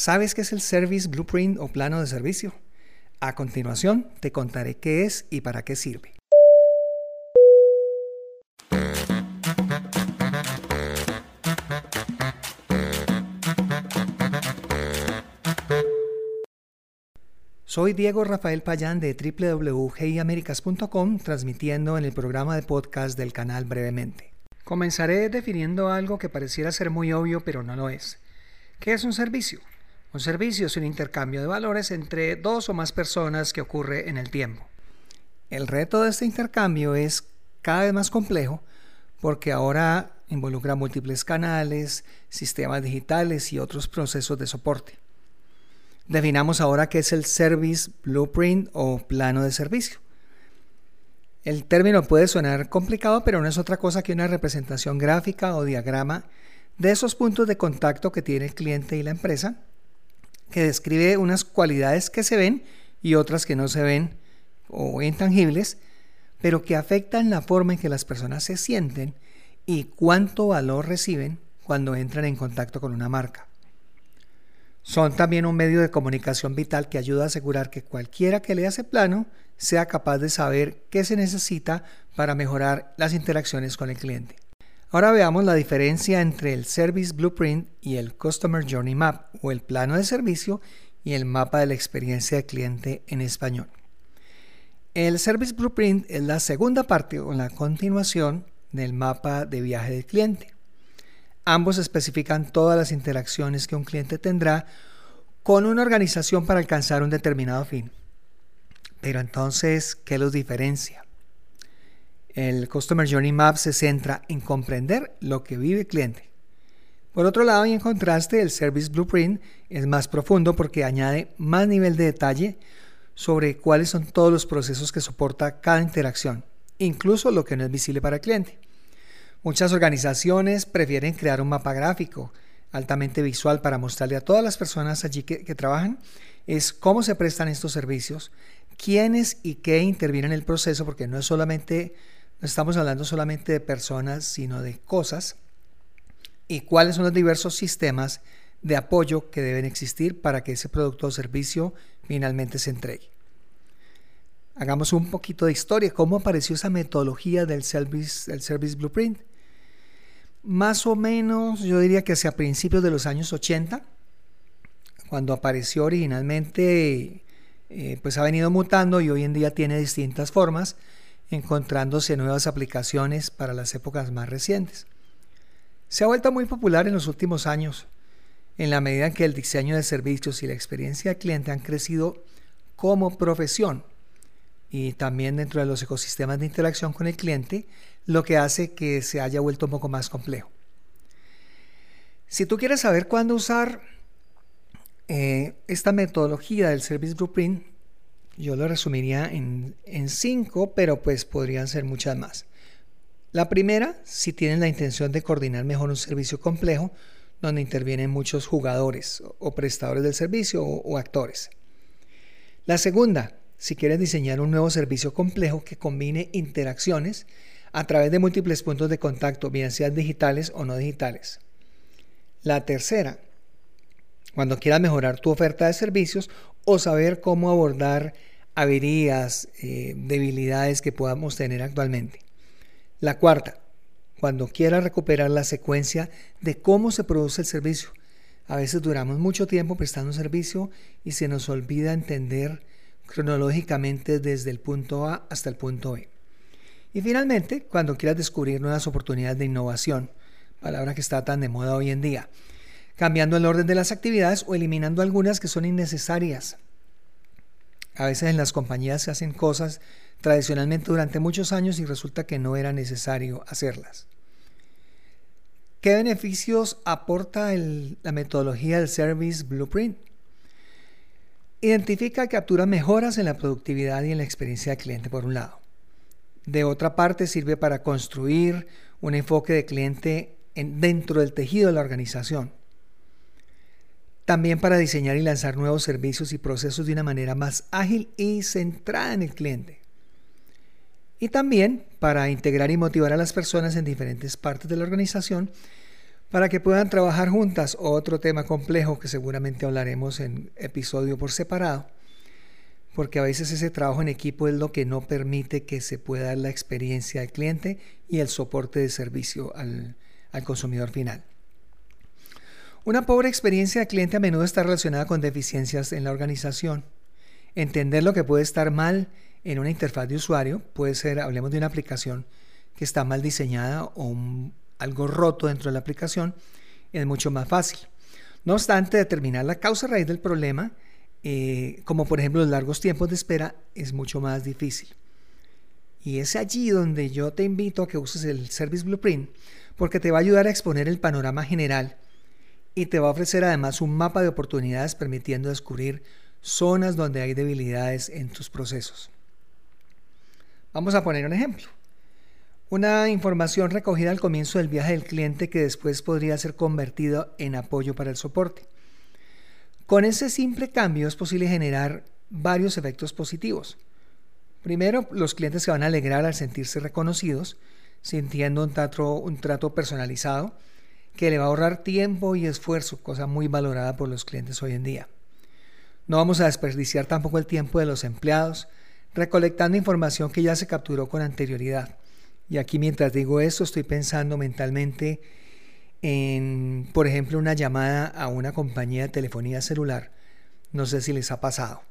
¿Sabes qué es el Service Blueprint o plano de servicio? A continuación te contaré qué es y para qué sirve. Soy Diego Rafael Payán de www.heyamericas.com transmitiendo en el programa de podcast del canal brevemente. Comenzaré definiendo algo que pareciera ser muy obvio pero no lo es. ¿Qué es un servicio? Un servicio es un intercambio de valores entre dos o más personas que ocurre en el tiempo. El reto de este intercambio es cada vez más complejo porque ahora involucra múltiples canales, sistemas digitales y otros procesos de soporte. Definamos ahora qué es el Service Blueprint o plano de servicio. El término puede sonar complicado, pero no es otra cosa que una representación gráfica o diagrama de esos puntos de contacto que tiene el cliente y la empresa, que describe unas cualidades que se ven y otras que no se ven o intangibles, pero que afectan la forma en que las personas se sienten y cuánto valor reciben cuando entran en contacto con una marca. Son también un medio de comunicación vital que ayuda a asegurar que cualquiera que lea ese plano sea capaz de saber qué se necesita para mejorar las interacciones con el cliente. Ahora veamos la diferencia entre el Service Blueprint y el Customer Journey Map o el plano de servicio y el mapa de la experiencia de cliente en español. El Service Blueprint es la segunda parte o la continuación del mapa de viaje del cliente. Ambos especifican todas las interacciones que un cliente tendrá con una organización para alcanzar un determinado fin. Pero entonces, ¿qué los diferencia? El Customer Journey Map se centra en comprender lo que vive el cliente. Por otro lado, y en contraste, el Service Blueprint es más profundo porque añade más nivel de detalle sobre cuáles son todos los procesos que soporta cada interacción, incluso lo que no es visible para el cliente. Muchas organizaciones prefieren crear un mapa gráfico altamente visual para mostrarle a todas las personas allí que, trabajan es cómo se prestan estos servicios, quiénes y qué intervienen en el proceso, porque no es solamente, no estamos hablando solamente de personas, sino de cosas, y cuáles son los diversos sistemas de apoyo que deben existir para que ese producto o servicio finalmente se entregue. Hagamos un poquito de historia, cómo apareció esa metodología del Service, del service Blueprint. Más o menos, yo diría que hacia principios de los años 80, cuando apareció originalmente, eh, pues ha venido mutando y hoy en día tiene distintas formas, encontrándose nuevas aplicaciones para las épocas más recientes. Se ha vuelto muy popular en los últimos años, en la medida en que el diseño de servicios y la experiencia del cliente han crecido como profesión y también dentro de los ecosistemas de interacción con el cliente, lo que hace que se haya vuelto un poco más complejo. Si tú quieres saber cuándo usar eh, esta metodología del Service Blueprint, yo lo resumiría en, cinco, pero pues podrían ser muchas más. La primera, si tienes la intención de coordinar mejor un servicio complejo, donde intervienen muchos jugadores o prestadores del servicio o, o actores. La segunda, si quieres diseñar un nuevo servicio complejo que combine interacciones a través de múltiples puntos de contacto, bien sean digitales o no digitales. La tercera, cuando quieras mejorar tu oferta de servicios o saber cómo abordar averías, eh, debilidades que podamos tener actualmente. La cuarta, cuando quieras recuperar la secuencia de cómo se produce el servicio. A veces duramos mucho tiempo prestando un servicio y se nos olvida entender cronológicamente desde el punto A hasta el punto B. Y finalmente, cuando quieras descubrir nuevas oportunidades de innovación, palabra que está tan de moda hoy en día, cambiando el orden de las actividades o eliminando algunas que son innecesarias. A veces en las compañías se hacen cosas tradicionalmente durante muchos años y resulta que no era necesario hacerlas. ¿Qué beneficios aporta la metodología del Service Blueprint? Identifica y captura mejoras en la productividad y en la experiencia del cliente por un lado. De otra parte, sirve para construir un enfoque de cliente dentro del tejido de la organización. También para diseñar y lanzar nuevos servicios y procesos de una manera más ágil y centrada en el cliente. Y también para integrar y motivar a las personas en diferentes partes de la organización para que puedan trabajar juntas. Otro tema complejo que seguramente hablaremos en episodio por separado, porque a veces ese trabajo en equipo es lo que no permite que se pueda dar la experiencia al cliente y el soporte de servicio al, al consumidor final. Una pobre experiencia de cliente a menudo está relacionada con deficiencias en la organización. Entender lo que puede estar mal en una interfaz de usuario puede ser, hablemos de una aplicación que está mal diseñada o algo roto dentro de la aplicación, es mucho más fácil. No obstante, determinar la causa raíz del problema, eh, como por ejemplo los largos tiempos de espera, es mucho más difícil. Y es allí donde yo te invito a que uses el Service Blueprint, porque te va a ayudar a exponer el panorama general y te va a ofrecer además un mapa de oportunidades permitiendo descubrir zonas donde hay debilidades en tus procesos. Vamos a poner un ejemplo. Una información recogida al comienzo del viaje del cliente que después podría ser convertido en apoyo para el soporte. Con ese simple cambio es posible generar varios efectos positivos. Primero, los clientes se van a alegrar al sentirse reconocidos, sintiendo un trato, un trato personalizado que le va a ahorrar tiempo y esfuerzo, cosa muy valorada por los clientes hoy en día. No vamos a desperdiciar tampoco el tiempo de los empleados recolectando información que ya se capturó con anterioridad. Y aquí mientras digo esto estoy pensando mentalmente en, por ejemplo, una llamada a una compañía de telefonía celular. No sé si les ha pasado,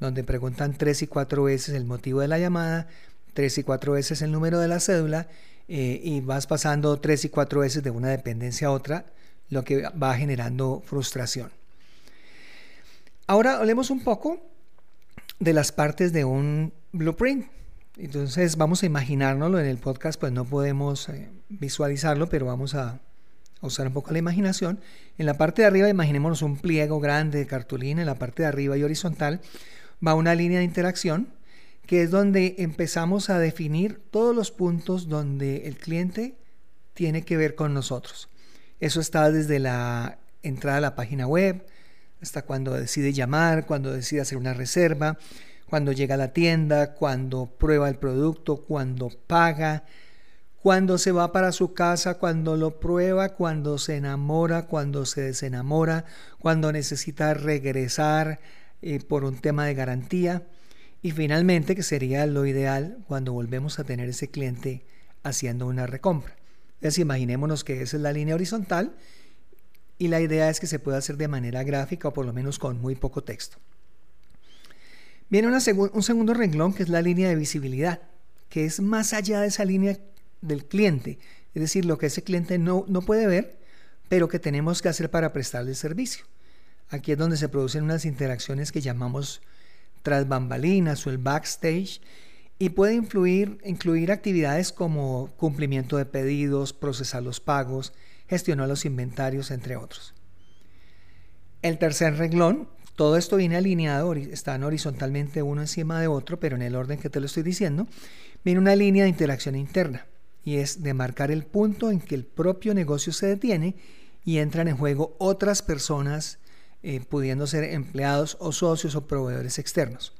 donde preguntan tres y cuatro veces el motivo de la llamada, tres y cuatro veces el número de la cédula eh, y vas pasando tres y cuatro veces de una dependencia a otra, lo que va generando frustración. Ahora hablemos un poco de las partes de un blueprint. Entonces vamos a imaginárnoslo en el podcast, pues no podemos eh, visualizarlo, pero vamos a, usar un poco la imaginación. En la parte de arriba imaginémonos un pliego grande de cartulina, en la parte de arriba y horizontal va una línea de interacción que es donde empezamos a definir todos los puntos donde el cliente tiene que ver con nosotros. Eso está desde la entrada a la página web, hasta cuando decide llamar, cuando decide hacer una reserva, cuando llega a la tienda, cuando prueba el producto, cuando paga, cuando se va para su casa, cuando lo prueba, cuando se enamora, cuando se desenamora, cuando necesita regresar eh, por un tema de garantía. Y finalmente, que sería lo ideal cuando volvemos a tener ese cliente haciendo una recompra. Entonces imaginémonos que esa es la línea horizontal y la idea es que se pueda hacer de manera gráfica o por lo menos con muy poco texto. Viene un segundo renglón que es la línea de visibilidad, que es más allá de esa línea del cliente, es decir, lo que ese cliente no, no puede ver, pero que tenemos que hacer para prestarle el servicio. Aquí es donde se producen unas interacciones que llamamos tras bambalinas o el backstage y puede incluir actividades como cumplimiento de pedidos, procesar los pagos, gestionar los inventarios, entre otros. El tercer renglón, todo esto viene alineado, están horizontalmente uno encima de otro, pero en el orden que te lo estoy diciendo, viene una línea de interacción interna y es de marcar el punto en que el propio negocio se detiene y entran en juego otras personas, eh, pudiendo ser empleados o socios o proveedores externos.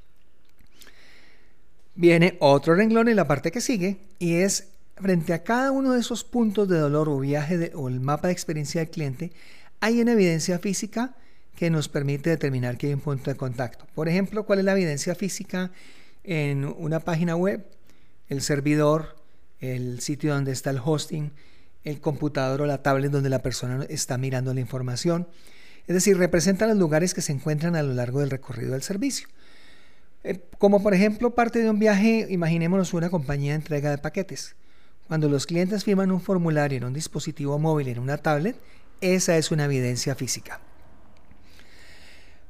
Viene otro renglón en la parte que sigue y es Frente a cada uno de esos puntos de dolor o viaje o el mapa de experiencia del cliente, hay una evidencia física que nos permite determinar que hay un punto de contacto. Por ejemplo, ¿cuál es la evidencia física en una página web? El servidor, el sitio donde está el hosting, el computador o la tablet donde la persona está mirando la información. Es decir, representan los lugares que se encuentran a lo largo del recorrido del servicio. Eh, como por ejemplo parte de un viaje, imaginémonos una compañía de entrega de paquetes. Cuando los clientes firman un formulario en un dispositivo móvil, en una tablet, esa es una evidencia física.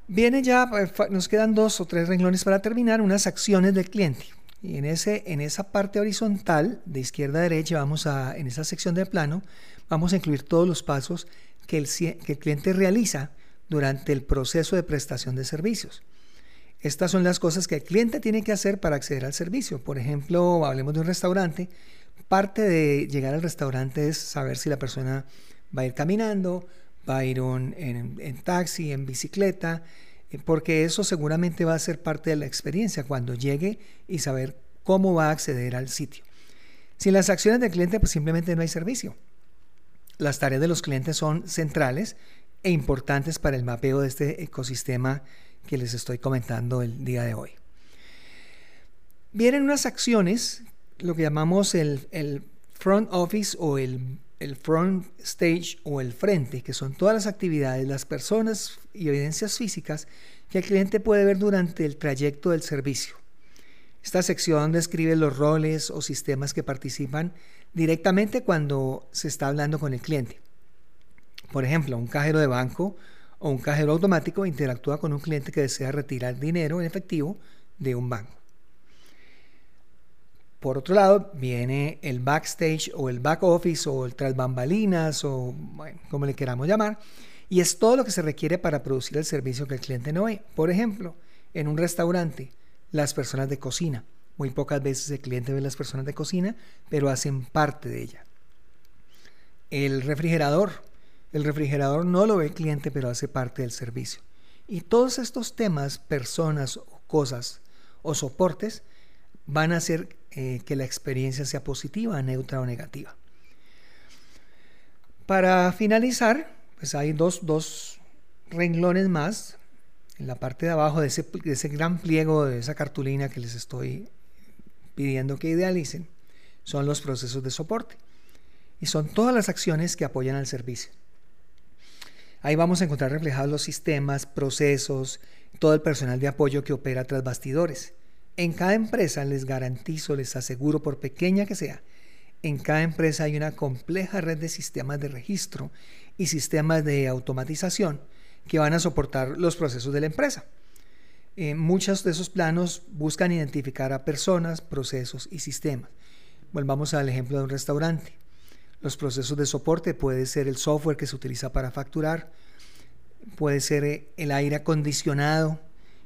Viene ya, eh, nos quedan dos o tres renglones para terminar, unas acciones del cliente. Y en, ese, en esa parte horizontal, de izquierda a derecha, vamos a, en esa sección del plano, vamos a incluir todos los pasos que el, cliente realiza durante el proceso de prestación de servicios. Estas son las cosas que el cliente tiene que hacer para acceder al servicio. Por ejemplo, hablemos de un restaurante Parte de llegar al restaurante es saber si la persona va a ir caminando, va a ir en, taxi, en bicicleta, eh, porque eso seguramente va a ser parte de la experiencia cuando llegue y saber cómo va a acceder al sitio. Sin las acciones del cliente, pues simplemente no hay servicio. Las tareas de los clientes son centrales e importantes para el mapeo de este ecosistema que les estoy comentando el día de hoy. Vienen unas acciones, lo que llamamos el, el front office o el, el, front stage o el frente, que son todas las actividades, las personas y evidencias físicas que el cliente puede ver durante el trayecto del servicio. Esta sección describe los roles o sistemas que participan directamente cuando se está hablando con el cliente. Por ejemplo, un cajero de banco o un cajero automático interactúa con un cliente que desea retirar dinero en efectivo de un banco. Por otro lado, viene el backstage o el back office o el tras bambalinas o como le queramos llamar, y es todo lo que se requiere para producir el servicio que el cliente no ve. Por ejemplo, en un restaurante, las personas de cocina. Muy pocas veces el cliente ve las personas de cocina, pero hacen parte de ella. El refrigerador. El refrigerador no lo ve el cliente, pero hace parte del servicio. Y todos estos temas, personas o cosas o soportes, van a hacer eh, que la experiencia sea positiva, neutra o negativa. Para finalizar, pues hay dos, dos renglones más en la parte de abajo de ese, de ese gran pliego, de esa cartulina que les estoy pidiendo que idealicen, son los procesos de soporte. Y son todas las acciones que apoyan al servicio. Ahí vamos a encontrar reflejados los sistemas, procesos, todo el personal de apoyo que opera tras bastidores. En cada empresa les garantizo, les aseguro, por pequeña que sea, en cada empresa hay una compleja red de sistemas de registro y sistemas de automatización que van a soportar los procesos de la empresa. Eh, muchos de esos planos buscan identificar a personas, procesos y sistemas. Volvamos al ejemplo de un restaurante. Los procesos de soporte puede ser el software que se utiliza para facturar, puede ser eh, el aire acondicionado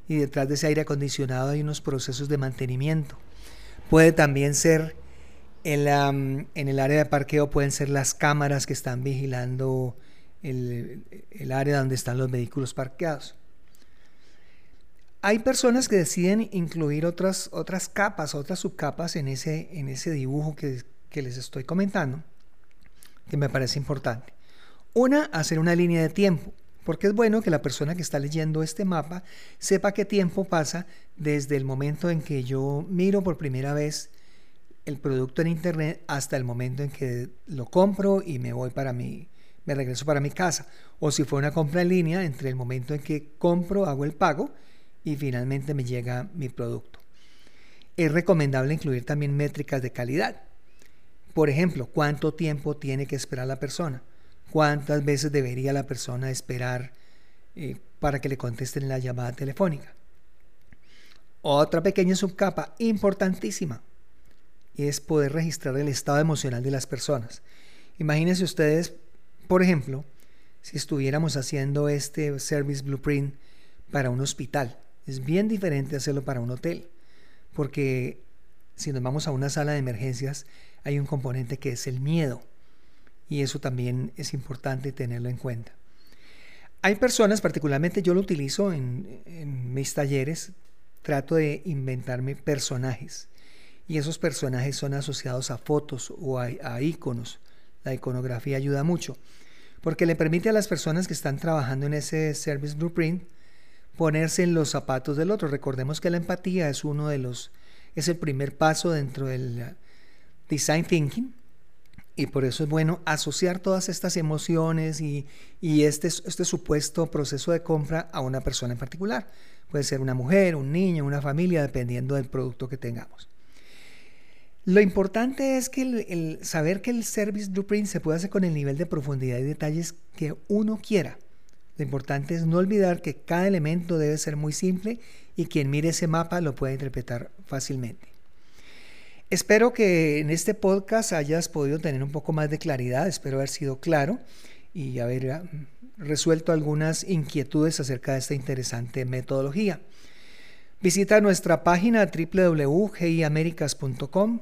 y detrás de ese aire acondicionado hay unos procesos de mantenimiento. Puede también ser en el área de parqueo, pueden ser las cámaras que están vigilando el, área donde están los vehículos parqueados. Hay personas que deciden incluir otras, otras capas, otras subcapas en ese, en ese dibujo que, que les estoy comentando, que me parece importante. Una, hacer una línea de tiempo, porque es bueno que la persona que está leyendo este mapa sepa qué tiempo pasa desde el momento en que yo miro por primera vez el producto en internet hasta el momento en que lo compro y me voy para mi, me regreso para mi casa. O si fue una compra en línea, entre el momento en que compro, hago el pago y finalmente me llega mi producto. Es recomendable incluir también métricas de calidad. Por ejemplo, cuánto tiempo tiene que esperar la persona, cuántas veces debería la persona esperar eh, para que le contesten la llamada telefónica. Otra pequeña subcapa importantísima es poder registrar el estado emocional de las personas. Imagínense ustedes por ejemplo, si estuviéramos haciendo este Service Blueprint para un hospital, es bien diferente hacerlo para un hotel, porque si nos vamos a una sala de emergencias, hay un componente que es el miedo, y eso también es importante tenerlo en cuenta. Hay personas, particularmente yo lo utilizo en, mis talleres, trato de inventarme personajes, y esos personajes son asociados a fotos o a, iconos la iconografía ayuda mucho, porque le permite a las personas que están trabajando en ese Service Blueprint ponerse en los zapatos del otro. Recordemos que la empatía es uno de los, es el primer paso dentro del design thinking. Y por eso es bueno asociar todas estas emociones y, y este, este supuesto proceso de compra a una persona en particular. Puede ser una mujer, un niño, una familia, dependiendo del producto que tengamos. Lo importante es que el, saber que el Service Blueprint se puede hacer con el nivel de profundidad y detalles que uno quiera. Lo importante es no olvidar que cada elemento debe ser muy simple y quien mire ese mapa lo puede interpretar fácilmente. Espero que en este podcast hayas podido tener un poco más de claridad, espero haber sido claro y haber ah, resuelto algunas inquietudes acerca de esta interesante metodología. Visita nuestra página www.giamericas.com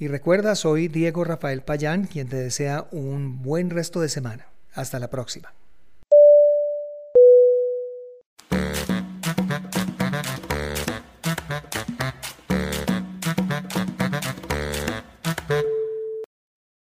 y recuerda, soy Diego Rafael Payán, quien te desea un buen resto de semana. Hasta la próxima.